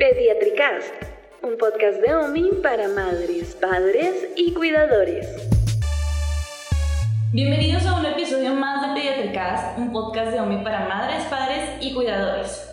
Pediatricast, un podcast de OMI para madres, padres y cuidadores. Bienvenidos a un episodio más de Pediatricast, un podcast de OMI para madres, padres y cuidadores.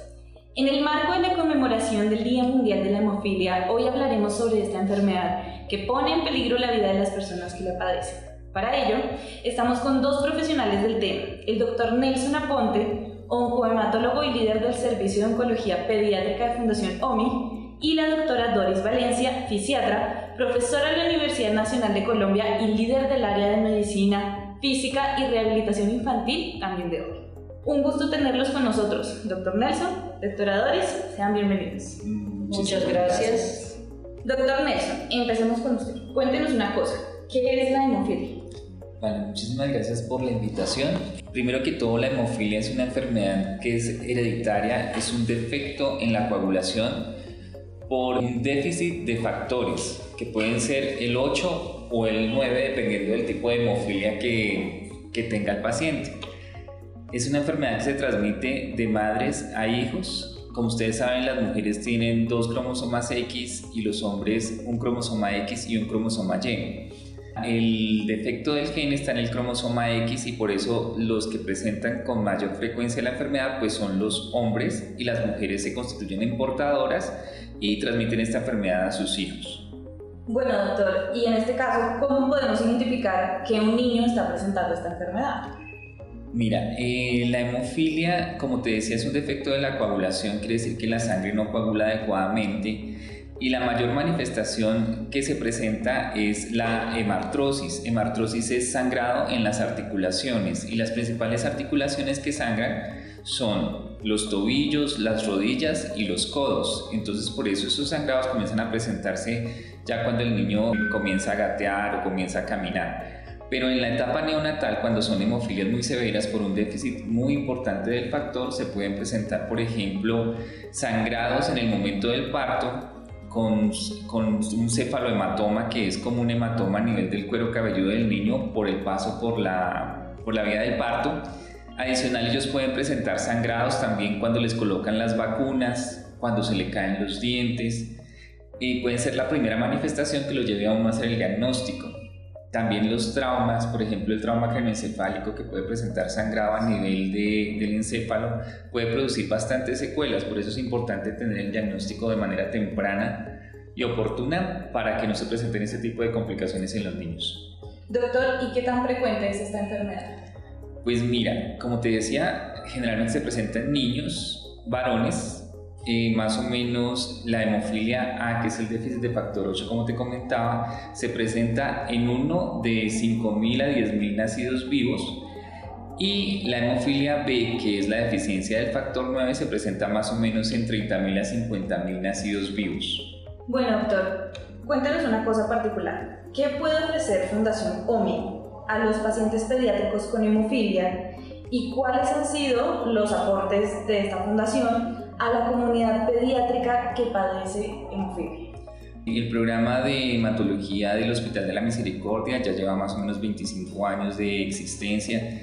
En el marco de la conmemoración del Día Mundial de la Hemofilia, hoy hablaremos sobre esta enfermedad que pone en peligro la vida de las personas que la padecen. Para ello, estamos con dos profesionales del tema, el doctor Nelson Aponte, oncohematólogo y líder del Servicio de Oncología Pediátrica de Fundación OMI, y la doctora Doris Valencia, fisiatra, profesora de la Universidad Nacional de Colombia y líder del área de Medicina, Física y Rehabilitación Infantil, también de OMI. Un gusto tenerlos con nosotros, doctor Nelson, doctora Doris, sean bienvenidos. Muchas gracias. Doctor Nelson, empecemos con usted. Cuéntenos una cosa, ¿qué es la hemofilia? Vale, muchísimas gracias por la invitación. Primero que todo, la hemofilia es una enfermedad que es hereditaria, es un defecto en la coagulación por un déficit de factores, que pueden ser el 8 o el 9, dependiendo del tipo de hemofilia que, que tenga el paciente. Es una enfermedad que se transmite de madres a hijos. Como ustedes saben, las mujeres tienen dos cromosomas X y los hombres un cromosoma X y un cromosoma Y. El defecto del gen está en el cromosoma X y por eso los que presentan con mayor frecuencia la enfermedad pues son los hombres y las mujeres se constituyen en portadoras y transmiten esta enfermedad a sus hijos. Bueno, doctor, y en este caso, ¿cómo podemos identificar que un niño está presentando esta enfermedad? Mira, eh, la hemofilia, como te decía, es un defecto de la coagulación, quiere decir que la sangre no coagula adecuadamente y la mayor manifestación que se presenta es la hemartrosis. Hemartrosis es sangrado en las articulaciones y las principales articulaciones que sangran son los tobillos, las rodillas y los codos. Entonces por eso esos sangrados comienzan a presentarse ya cuando el niño comienza a gatear o comienza a caminar. Pero en la etapa neonatal, cuando son hemofilias muy severas por un déficit muy importante del factor, se pueden presentar, por ejemplo, sangrados en el momento del parto, con, un cefalohematoma que es como un hematoma a nivel del cuero cabelludo del niño por el paso por la, por la vía del parto. Adicional, ellos pueden presentar sangrados también cuando les colocan las vacunas, cuando se le caen los dientes. Y puede ser la primera manifestación que lo lleve a uno a hacer el diagnóstico. También los traumas, por ejemplo el trauma craneoencefálico que puede presentar sangrado a nivel de, del encéfalo, puede producir bastantes secuelas, por eso es importante tener el diagnóstico de manera temprana y oportuna para que no se presenten ese tipo de complicaciones en los niños. Doctor, ¿y qué tan frecuente es esta enfermedad? Pues mira, como te decía, generalmente se presenta en niños, varones, eh, más o menos la hemofilia A, que es el déficit de factor 8, como te comentaba, se presenta en uno de 5.000 a 10.000 nacidos vivos y la hemofilia B, que es la deficiencia del factor 9, se presenta más o menos en 30.000 a 50.000 nacidos vivos. Bueno, doctor, cuéntanos una cosa particular. ¿Qué puede ofrecer Fundación OMI a los pacientes pediátricos con hemofilia y cuáles han sido los aportes de esta fundación a la comunidad pediátrica que padece hemofilia. El programa de hematología del Hospital de la Misericordia ya lleva más o menos 25 años de existencia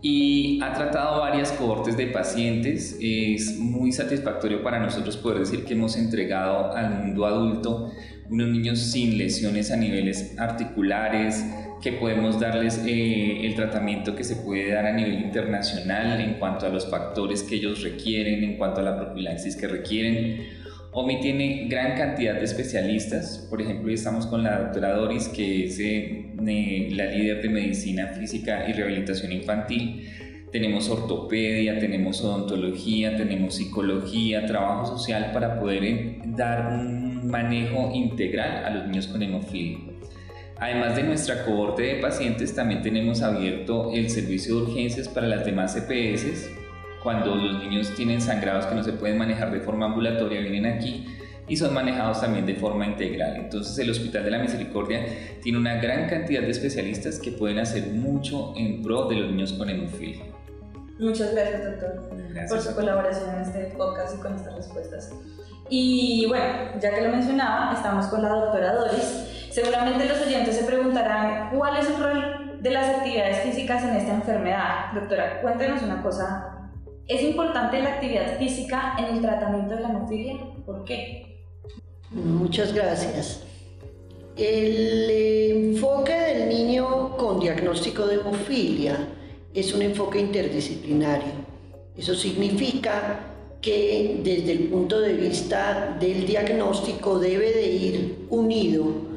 y ha tratado varias cohortes de pacientes. Es muy satisfactorio para nosotros poder decir que hemos entregado al mundo adulto unos niños sin lesiones a niveles articulares, que podemos darles eh, el tratamiento que se puede dar a nivel internacional en cuanto a los factores que ellos requieren, en cuanto a la profilaxis que requieren. OMI tiene gran cantidad de especialistas, por ejemplo, estamos con la doctora Doris, que es eh, la líder de medicina física y rehabilitación infantil. Tenemos ortopedia, tenemos odontología, tenemos psicología, trabajo social para poder eh, dar un manejo integral a los niños con hemofilia. Además de nuestra cohorte de pacientes, también tenemos abierto el servicio de urgencias para las demás EPS. Cuando los niños tienen sangrados que no se pueden manejar de forma ambulatoria, vienen aquí y son manejados también de forma integral. Entonces el Hospital de la Misericordia tiene una gran cantidad de especialistas que pueden hacer mucho en pro de los niños con hemofilia. Muchas gracias, doctor, por su colaboración en este podcast y con estas respuestas. Y bueno, ya que lo mencionaba, estamos con la doctora Doris Seguramente los oyentes se preguntarán cuál es el rol de las actividades físicas en esta enfermedad. Doctora, cuéntenos una cosa. ¿Es importante la actividad física en el tratamiento de la hemofilia? ¿Por qué? Muchas gracias. El enfoque del niño con diagnóstico de hemofilia es un enfoque interdisciplinario. Eso significa que desde el punto de vista del diagnóstico debe de ir unido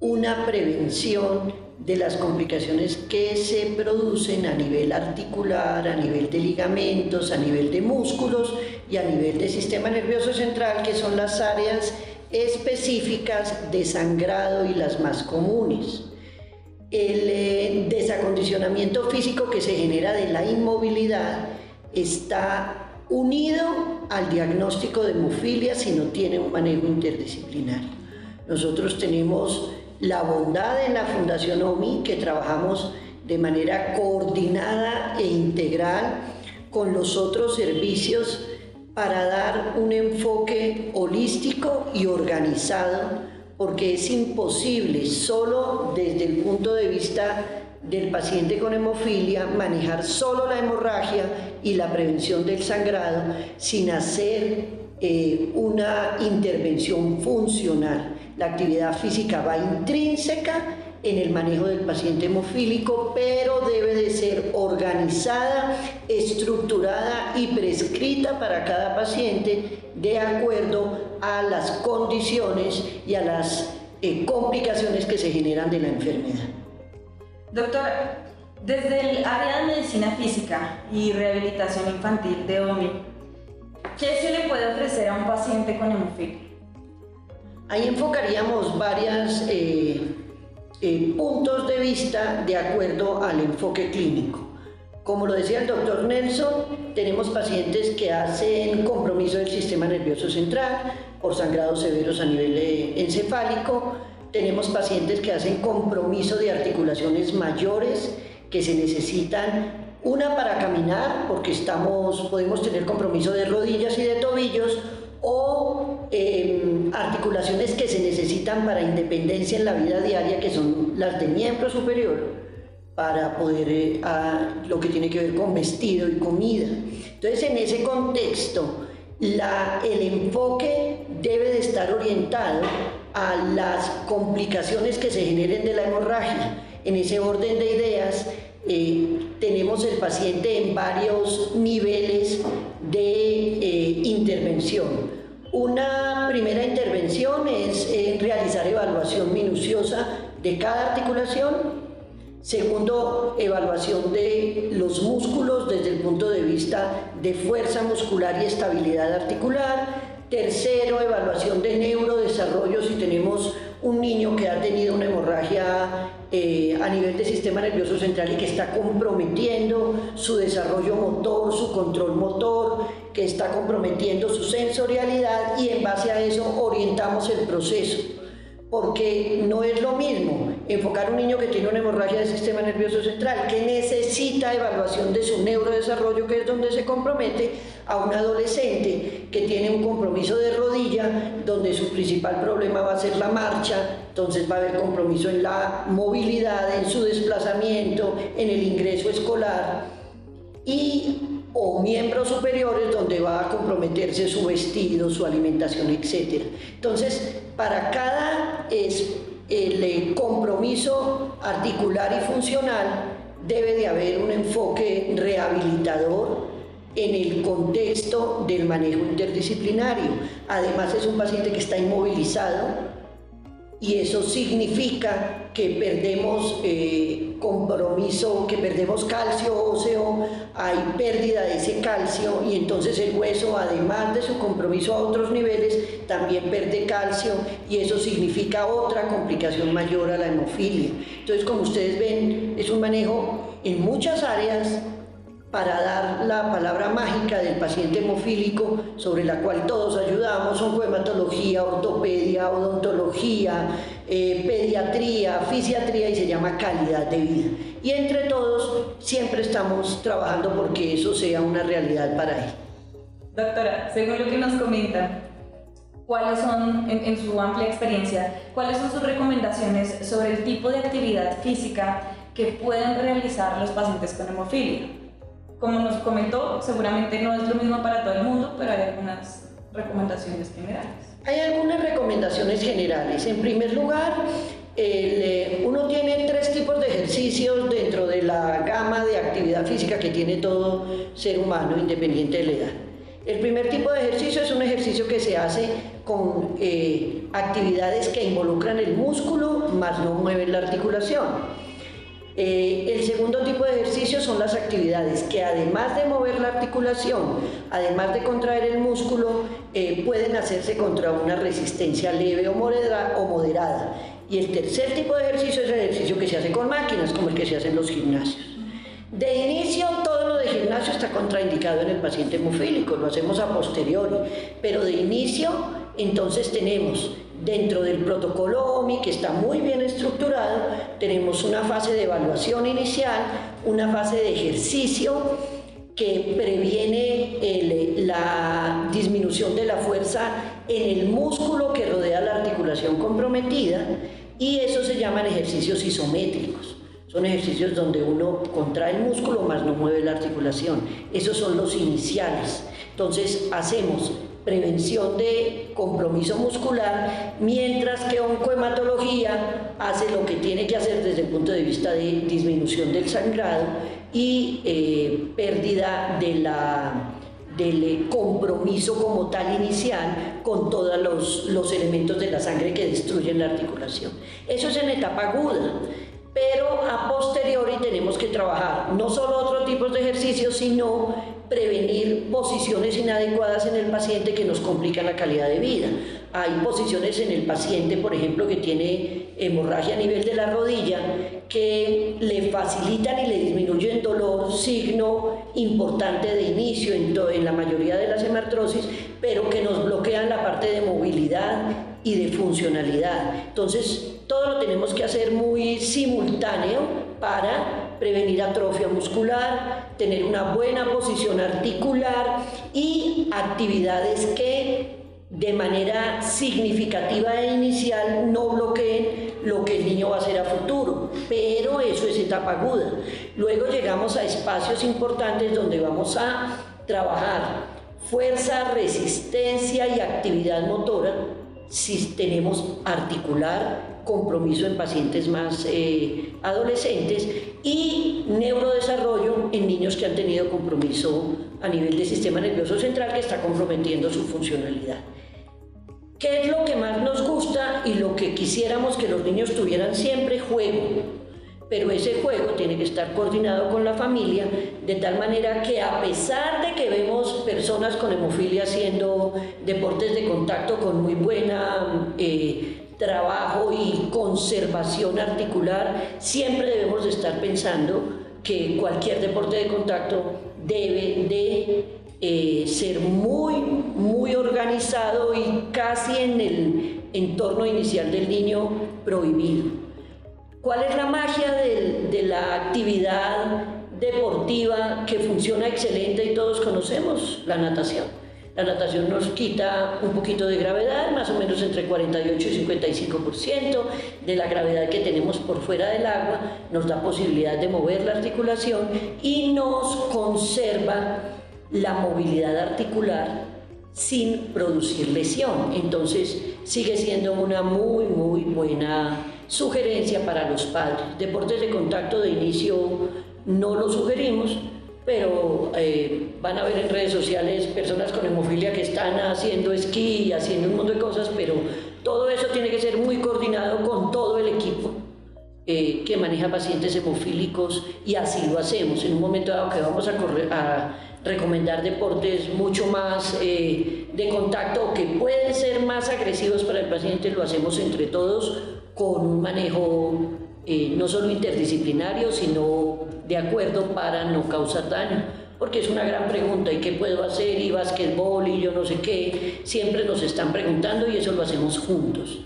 una prevención de las complicaciones que se producen a nivel articular, a nivel de ligamentos, a nivel de músculos y a nivel del sistema nervioso central, que son las áreas específicas de sangrado y las más comunes. El eh, desacondicionamiento físico que se genera de la inmovilidad está unido al diagnóstico de hemofilia si no tiene un manejo interdisciplinario. Nosotros tenemos la bondad en la Fundación OMI que trabajamos de manera coordinada e integral con los otros servicios para dar un enfoque holístico y organizado, porque es imposible solo desde el punto de vista del paciente con hemofilia manejar solo la hemorragia y la prevención del sangrado sin hacer eh, una intervención funcional. La actividad física va intrínseca en el manejo del paciente hemofílico, pero debe de ser organizada, estructurada y prescrita para cada paciente de acuerdo a las condiciones y a las eh, complicaciones que se generan de la enfermedad. Doctora, desde el área de medicina física y rehabilitación infantil de OMI, ¿qué se le puede ofrecer a un paciente con hemofilia? Ahí enfocaríamos varios eh, eh, puntos de vista de acuerdo al enfoque clínico. Como lo decía el doctor Nelson, tenemos pacientes que hacen compromiso del sistema nervioso central por sangrados severos a nivel eh, encefálico, tenemos pacientes que hacen compromiso de articulaciones mayores que se necesitan una para caminar, porque estamos, podemos tener compromiso de rodillas y de tobillos, o articulaciones que se necesitan para independencia en la vida diaria, que son las de miembro superior, para poder eh, lo que tiene que ver con vestido y comida. Entonces, en ese contexto, el enfoque debe de estar orientado a las complicaciones que se generen de la hemorragia. En ese orden de ideas, eh, tenemos el paciente en varios niveles de eh, intervención. Una primera intervención es eh, realizar evaluación minuciosa de cada articulación. Segundo, evaluación de los músculos desde el punto de vista de fuerza muscular y estabilidad articular. Tercero, evaluación de neurodesarrollo si tenemos un niño que ha tenido una hemorragia eh, a nivel del sistema nervioso central y que está comprometiendo su desarrollo motor, su control motor, que está comprometiendo su sensorialidad y en base a eso orientamos el proceso porque no es lo mismo enfocar un niño que tiene una hemorragia del sistema nervioso central, que necesita evaluación de su neurodesarrollo, que es donde se compromete, a un adolescente que tiene un compromiso de rodilla, donde su principal problema va a ser la marcha, entonces va a haber compromiso en la movilidad, en su desplazamiento, en el ingreso escolar. Y o miembros superiores donde va a comprometerse su vestido, su alimentación, etc. Entonces, para cada es, el compromiso articular y funcional debe de haber un enfoque rehabilitador en el contexto del manejo interdisciplinario. Además es un paciente que está inmovilizado, y eso significa que perdemos eh, compromiso, que perdemos calcio óseo, hay pérdida de ese calcio y entonces el hueso, además de su compromiso a otros niveles, también pierde calcio y eso significa otra complicación mayor a la hemofilia. Entonces, como ustedes ven, es un manejo en muchas áreas para dar la palabra mágica del paciente hemofílico sobre la cual todos ayudamos, oncohematología, ortopedia, odontología, eh, pediatría, fisiatría y se llama calidad de vida. Y entre todos siempre estamos trabajando porque eso sea una realidad para él. Doctora, según lo que nos comenta, ¿cuáles son, en, en su amplia experiencia, cuáles son sus recomendaciones sobre el tipo de actividad física que pueden realizar los pacientes con hemofilia? Como nos comentó, seguramente no es lo mismo para todo el mundo, pero hay algunas recomendaciones generales. Hay algunas recomendaciones generales. En primer lugar, eh, uno tiene tres tipos de ejercicios dentro de la gama de actividad física que tiene todo ser humano, independiente de la edad. El primer tipo de ejercicio es un ejercicio que se hace con eh, actividades que involucran el músculo, más no mueven la articulación. Eh, el segundo tipo de ejercicio son las actividades que además de mover la articulación, además de contraer el músculo, eh, pueden hacerse contra una resistencia leve o, moderada. Y el tercer tipo de ejercicio es el ejercicio que se hace con máquinas, como el que se hace en los gimnasios. De inicio, todo lo de gimnasio está contraindicado en el paciente hemofílico, lo hacemos a posteriori, pero de inicio, entonces tenemos Dentro del protocolo OMI, que está muy bien estructurado, tenemos una fase de evaluación inicial, una fase de ejercicio que previene la disminución de la fuerza en el músculo que rodea la articulación comprometida y eso se llaman ejercicios isométricos. Son ejercicios donde uno contrae el músculo más no mueve la articulación. Esos son los iniciales. Entonces hacemos prevención de compromiso muscular, mientras que oncohematología hace lo que tiene que hacer desde el punto de vista de disminución del sangrado y eh, pérdida de la, del eh, compromiso como tal inicial con todos los, los elementos de la sangre que destruyen la articulación. Eso es en etapa aguda pero a posteriori tenemos que trabajar no solo otro tipo de ejercicios, sino prevenir posiciones inadecuadas en el paciente que nos complican la calidad de vida. Hay posiciones en el paciente, por ejemplo, que tiene hemorragia a nivel de la rodilla, que le facilitan y le disminuyen dolor, signo importante de inicio en, en la mayoría de las hemartrosis, pero que nos bloquean la parte de movilidad y de funcionalidad. Entonces, todo lo tenemos que hacer muy simultáneo para prevenir atrofia muscular, tener una buena posición articular y actividades que de manera significativa e inicial no bloqueen lo que el niño va a hacer a futuro, pero eso es etapa aguda. Luego llegamos a espacios importantes donde vamos a trabajar fuerza, resistencia y actividad motora si tenemos articular, compromiso en pacientes más eh, adolescentes y neurodesarrollo en niños que han tenido compromiso a nivel del sistema nervioso central que está comprometiendo su funcionalidad. ¿Qué es lo que más nos gusta y lo que quisiéramos que los niños tuvieran siempre? Juego pero ese juego tiene que estar coordinado con la familia de tal manera que a pesar de que vemos personas con hemofilia haciendo deportes de contacto con muy buena eh, trabajo y conservación articular, siempre debemos de estar pensando que cualquier deporte de contacto debe de eh, ser muy, muy organizado y casi en el entorno inicial del niño prohibido. ¿Cuál es la magia de, la actividad deportiva que funciona excelente y todos conocemos? La natación. La natación nos quita un poquito de gravedad, más o menos entre 48 y 55% de la gravedad que tenemos por fuera del agua, nos da posibilidad de mover la articulación y nos conserva la movilidad articular sin producir lesión. Entonces sigue siendo una muy, muy buena Sugerencia para los padres. Deportes de contacto de inicio no lo sugerimos, pero eh, van a ver en redes sociales personas con hemofilia que están haciendo esquí, haciendo un montón de cosas, pero todo eso tiene que ser muy coordinado con todo el equipo eh, que maneja pacientes hemofílicos y así lo hacemos. En un momento dado que vamos a, recomendar deportes mucho más eh, de contacto que pueden ser más agresivos para el paciente, lo hacemos entre todos con un manejo eh, no solo interdisciplinario, sino de acuerdo para no causar daño. Porque es una gran pregunta, ¿y qué puedo hacer? Y básquetbol y yo no sé qué. Siempre nos están preguntando y eso lo hacemos juntos.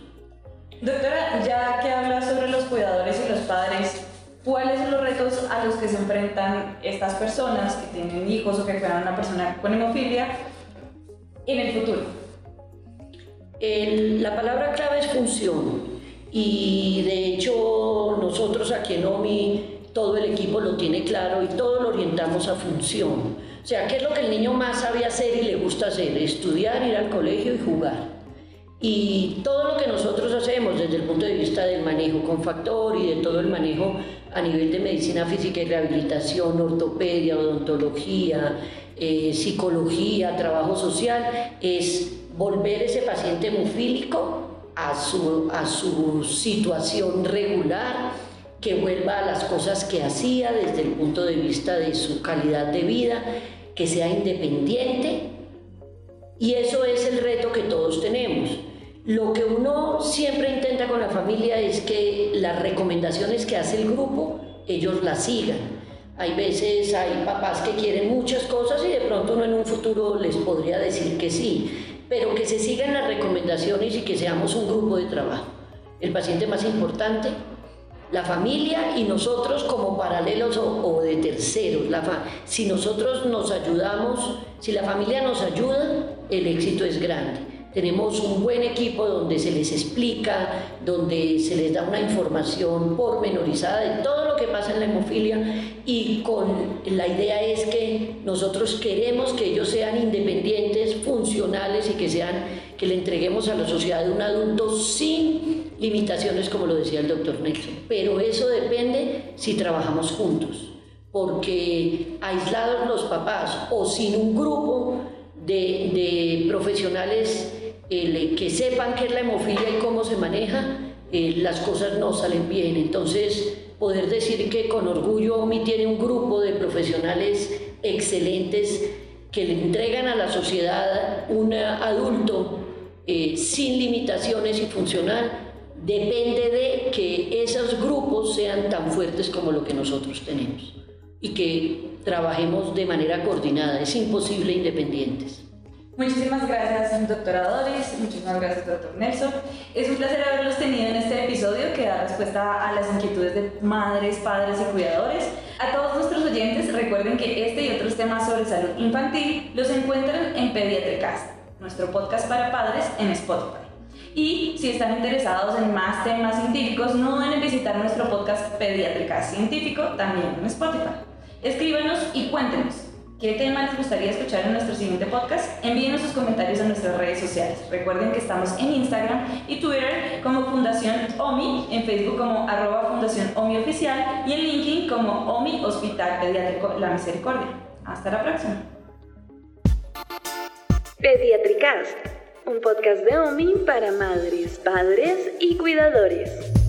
Doctora, ya que habla sobre los cuidadores y los padres, ¿cuáles son los retos a los que se enfrentan estas personas que tienen hijos o que cuidan a una persona con hemofilia en el futuro? la palabra clave es función. Y de hecho nosotros aquí en OMI todo el equipo lo tiene claro y todo lo orientamos a función. O sea, ¿qué es lo que el niño más sabe hacer y le gusta hacer? Estudiar, ir al colegio y jugar. Y todo lo que nosotros hacemos desde el punto de vista del manejo con factor y de todo el manejo a nivel de medicina física y rehabilitación, ortopedia, odontología, eh, psicología, trabajo social, es volver ese paciente hemofílico a su, a su situación regular, que vuelva a las cosas que hacía desde el punto de vista de su calidad de vida, que sea independiente. Y eso es el reto que todos tenemos. Lo que uno siempre intenta con la familia es que las recomendaciones que hace el grupo, ellos las sigan. Hay veces hay papás que quieren muchas cosas y de pronto uno en un futuro les podría decir que sí, pero que se sigan las recomendaciones y que seamos un grupo de trabajo. El paciente más importante, la familia y nosotros como paralelos o, de terceros. si nosotros nos ayudamos, si la familia nos ayuda, el éxito es grande. Tenemos un buen equipo donde se les explica, donde se les da una información pormenorizada de todo lo que pasa en la hemofilia y con la idea es que nosotros queremos que ellos sean independientes, funcionales y que sean que le entreguemos a la sociedad un adulto sin limitaciones como lo decía el doctor Nelson. Pero eso depende si trabajamos juntos, porque aislados los papás o sin un grupo de, de profesionales que sepan qué es la hemofilia y cómo se maneja, eh, las cosas no salen bien. Entonces, poder decir que con orgullo OMI tiene un grupo de profesionales excelentes que le entregan a la sociedad un adulto eh, sin limitaciones y funcional, depende de que esos grupos sean tan fuertes como lo que nosotros tenemos y que trabajemos de manera coordinada. Es imposible independientes. Muchísimas gracias, doctora Doris. Muchísimas gracias, doctor Nelson. Es un placer haberlos tenido en este episodio que da respuesta a las inquietudes de madres, padres y cuidadores. A todos nuestros oyentes, recuerden que este y otros temas sobre salud infantil los encuentran en Pediatricast, nuestro podcast para padres en Spotify. Y si están interesados en más temas científicos, no duden en visitar nuestro podcast Pediatricast Científico también en Spotify. Escríbanos y cuéntenos ¿Qué tema les gustaría escuchar en nuestro siguiente podcast? Envíenos sus comentarios en nuestras redes sociales. Recuerden que estamos en Instagram y Twitter como Fundación OMI, en Facebook como arroba Fundación OMI Oficial y en LinkedIn como OMI Hospital Pediátrico La Misericordia. Hasta la próxima. Pediatricast, un podcast de OMI para madres, padres y cuidadores.